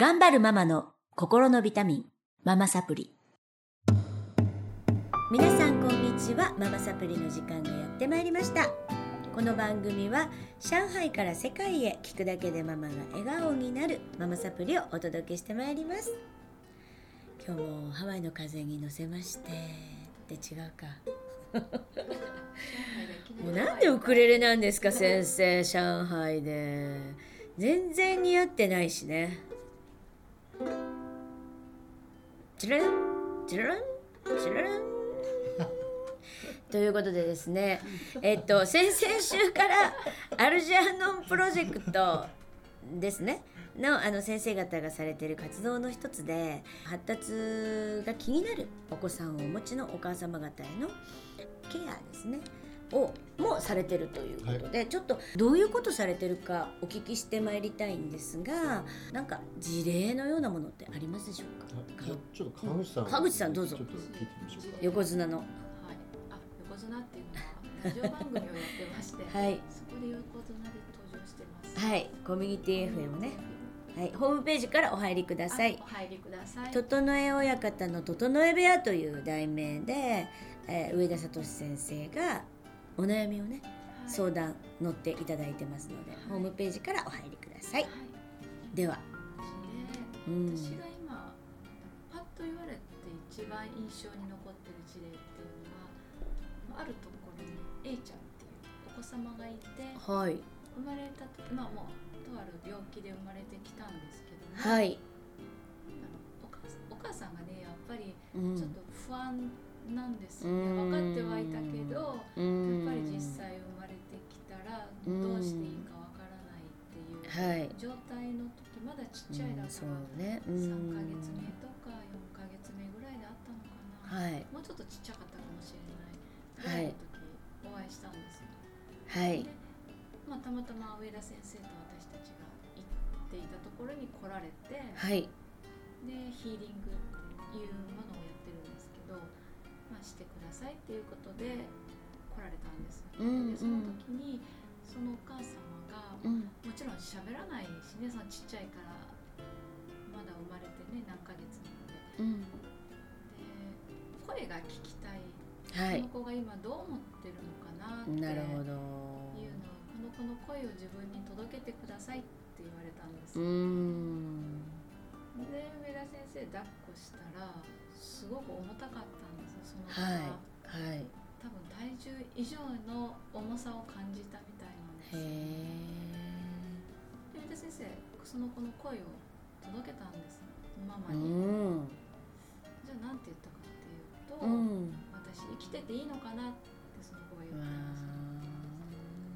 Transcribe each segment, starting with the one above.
頑張るママの心のビタミン、ママサプリ。皆さんこんにちは、ママサプリの時間がやってまいりました。この番組は上海から世界へ聞くだけでママが笑顔になるママサプリをお届けしてまいります。今日もハワイの風に乗せまして、で違うか。もうなんでウクレレなんですか先生上海で全然似合ってないしねチラランチラランチララン。ということでですねえっと先々週からアルジャーノンプロジェクトですね。のあの先生方がされている活動の一つで発達が気になるお子さんをお持ちのお母様方へのケアですね。をもされてるということで、はい、ちょっとどういうことされてるかお聞きしてまいりたいんですがなんか事例のようなものってありますでしょうか？ちょっと川口さん、川口さんどうぞ。横綱の、はい、あ横綱っていうのはラジオ番組をやってまして、はい、そこで横綱で登場してます。はい。コミュニティ FM ね。はい、ホームページからお入りください。お入りください。整え親方の整え部屋という題名で、えー、上田聡先生がお悩みをね、はい、相談乗っていただいてますので、はい、ホームページからお入りください、はい、では、うん、私が今パッと言われて一番印象に残ってる事例っていうのはあるところに A ちゃんっていうお子様がいて、はい、生まれた時まあもうとある病気で生まれてきたんですけども、はい、お母さんがねやっぱりちょっと不安、うんなんですよね。分かってはいたけどやっぱり実際生まれてきたらどうしていいか分からないっていう状態の時まだちっちゃいだから、ね、3か月目とか4か月目ぐらいであったのかな、はい、もうちょっとちっちゃかったかもしれないぐらいの時お会いしたんですよ。はい、まあ、たまたま上田先生と私たちが行っていたところに来られて、はい、でヒーリングっていうものをまあ、してくださいっていうことで来られたんです。うんうん、でその時にそのお母様が、うん、もちろん喋らないしねそのちっちゃいからまだ生まれてね何ヶ月なので,、うん、で声が聞きたい、はい、この子が今どう思ってるのかなっていうのをこの子の声を自分に届けてくださいって言われたんです。うんで上田先生抱っこしたらすごく重たかったんですその子は、はいはい、多分体重以上の重さを感じたみたいなんですで上田先生その子の声を届けたんですママに、うん、じゃあ何て言ったかっていうと、うん、私生きてていいのかなってその子は言ってました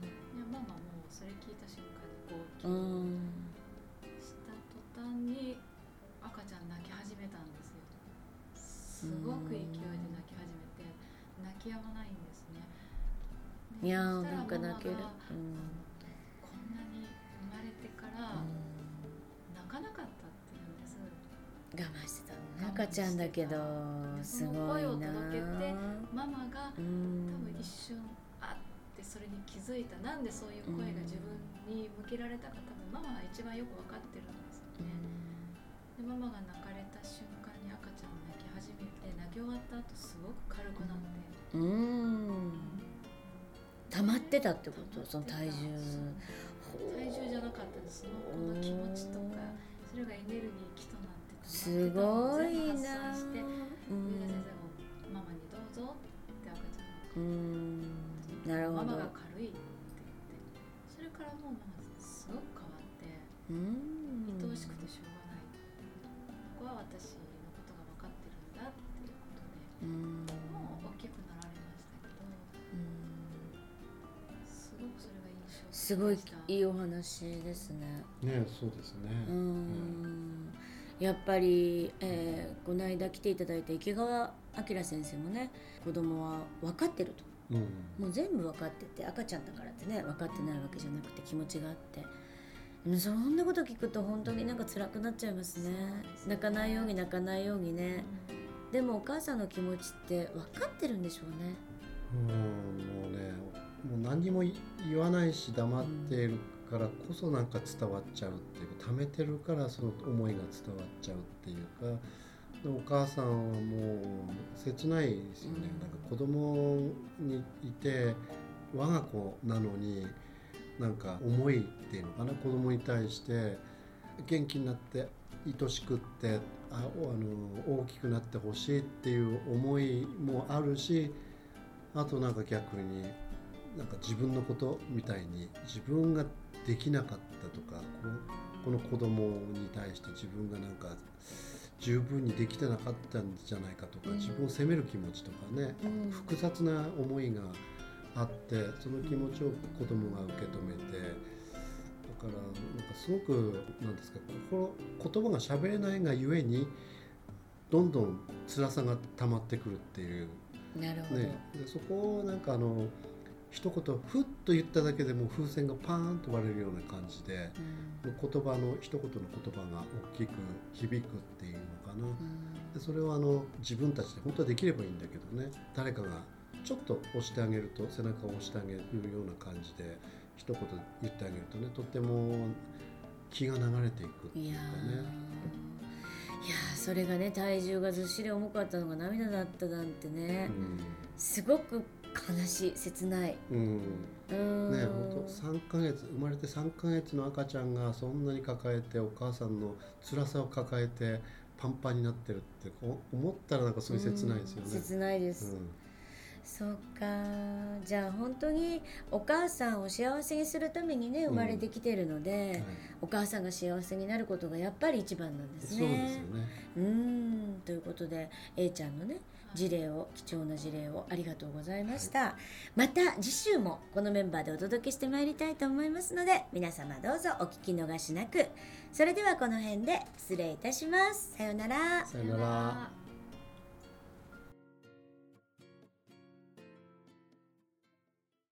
いやママもそれ聞いた瞬間に号泣すごく勢いで泣き始めて泣き止まないんですね。いやーなんか泣ける、うん、こんなに生まれてから泣かなかったって言うんです。我慢してたの赤ちゃんだけど。すごいな声を届けてママが多分一瞬あってそれに気づいた。なんでそういう声が自分に向けられたか多分ママは一番よく分かってるんですよね、でママが泣かれた瞬間に赤ちゃん泣き終わった後すごく軽くなって。うん。溜まってたってこと？その体重。体重じゃなかったです。その子の気持ちとかそれがエネルギー気となってすごいなして。上田先生もママにどうぞって赤ちゃん。がなるほど。ママが軽いって言ってそれからもうママすごく変わって愛おしくてしょうすごいいいお話ですね。ねそうですね。うん、やっぱり、えー、この間来ていただいた池川明先生もね子供は分かってると、うん、もう全部分かってて赤ちゃんだからってね分かってないわけじゃなくて気持ちがあって。そんなこと聞くと本当になんか辛くなっちゃいますね。泣かないように泣かないようにね、でもお母さんの気持ちって分かってるんでしょうね。うんもうねもう何にも言わないし黙っているからこそなんか伝わっちゃうっていうか溜めてるからその思いが伝わっちゃうっていうかお母さんはもう切ないですよね、なんか子供にいて我が子なのになんか思いっていうのかな子供に対して元気になって愛しくってああの大きくなってほしいっていう思いもあるしあとなんか逆になんか自分のことみたいに自分ができなかったとかこの子供に対して自分がなんか十分にできてなかったんじゃないかとか、自分を責める気持ちとかね、うん。複雑な思いがあってその気持ちを子供が受け止めてだからなんかすごくなんですか心言葉が喋れないがゆえにどんどん辛さが溜まってくるっていう。なるほど、ね、でそこをなんかあの一言ふっと言っただけでも風船がパーンと割れるような感じでうん。言葉の一言の言葉が大きく響くっていうのかな。うん。でそれをあの自分たちで本当はできればいいんだけどね。誰かがちょっと押してあげると背中を押してあげるような感じで一言言ってあげるとねとっても気が流れていくっていうかーね。いやー。それがね体重がずっしり重かったのが涙だったなんてね、すごく悲しい切ない。うん、うん。ね本当三ヶ月生まれて3ヶ月の赤ちゃんがそんなに抱えてお母さんの辛さを抱えてパンパンになってるって思ったらなんかすごい切ないですよね。うん。切ないです、そうか。じゃあ本当にお母さんを幸せにするためにね生まれてきてるので、うんはい。お母さんが幸せになることがやっぱり一番なんですそうね。ですよね。うーん。ということで A ちゃんのね事例を貴重な事例をありがとうございました、また次週もこのメンバーでお届けしてまいりたいと思いますので皆様どうぞお聞き逃しなく。それではこの辺で失礼いたします。さようなら。さよな。ら。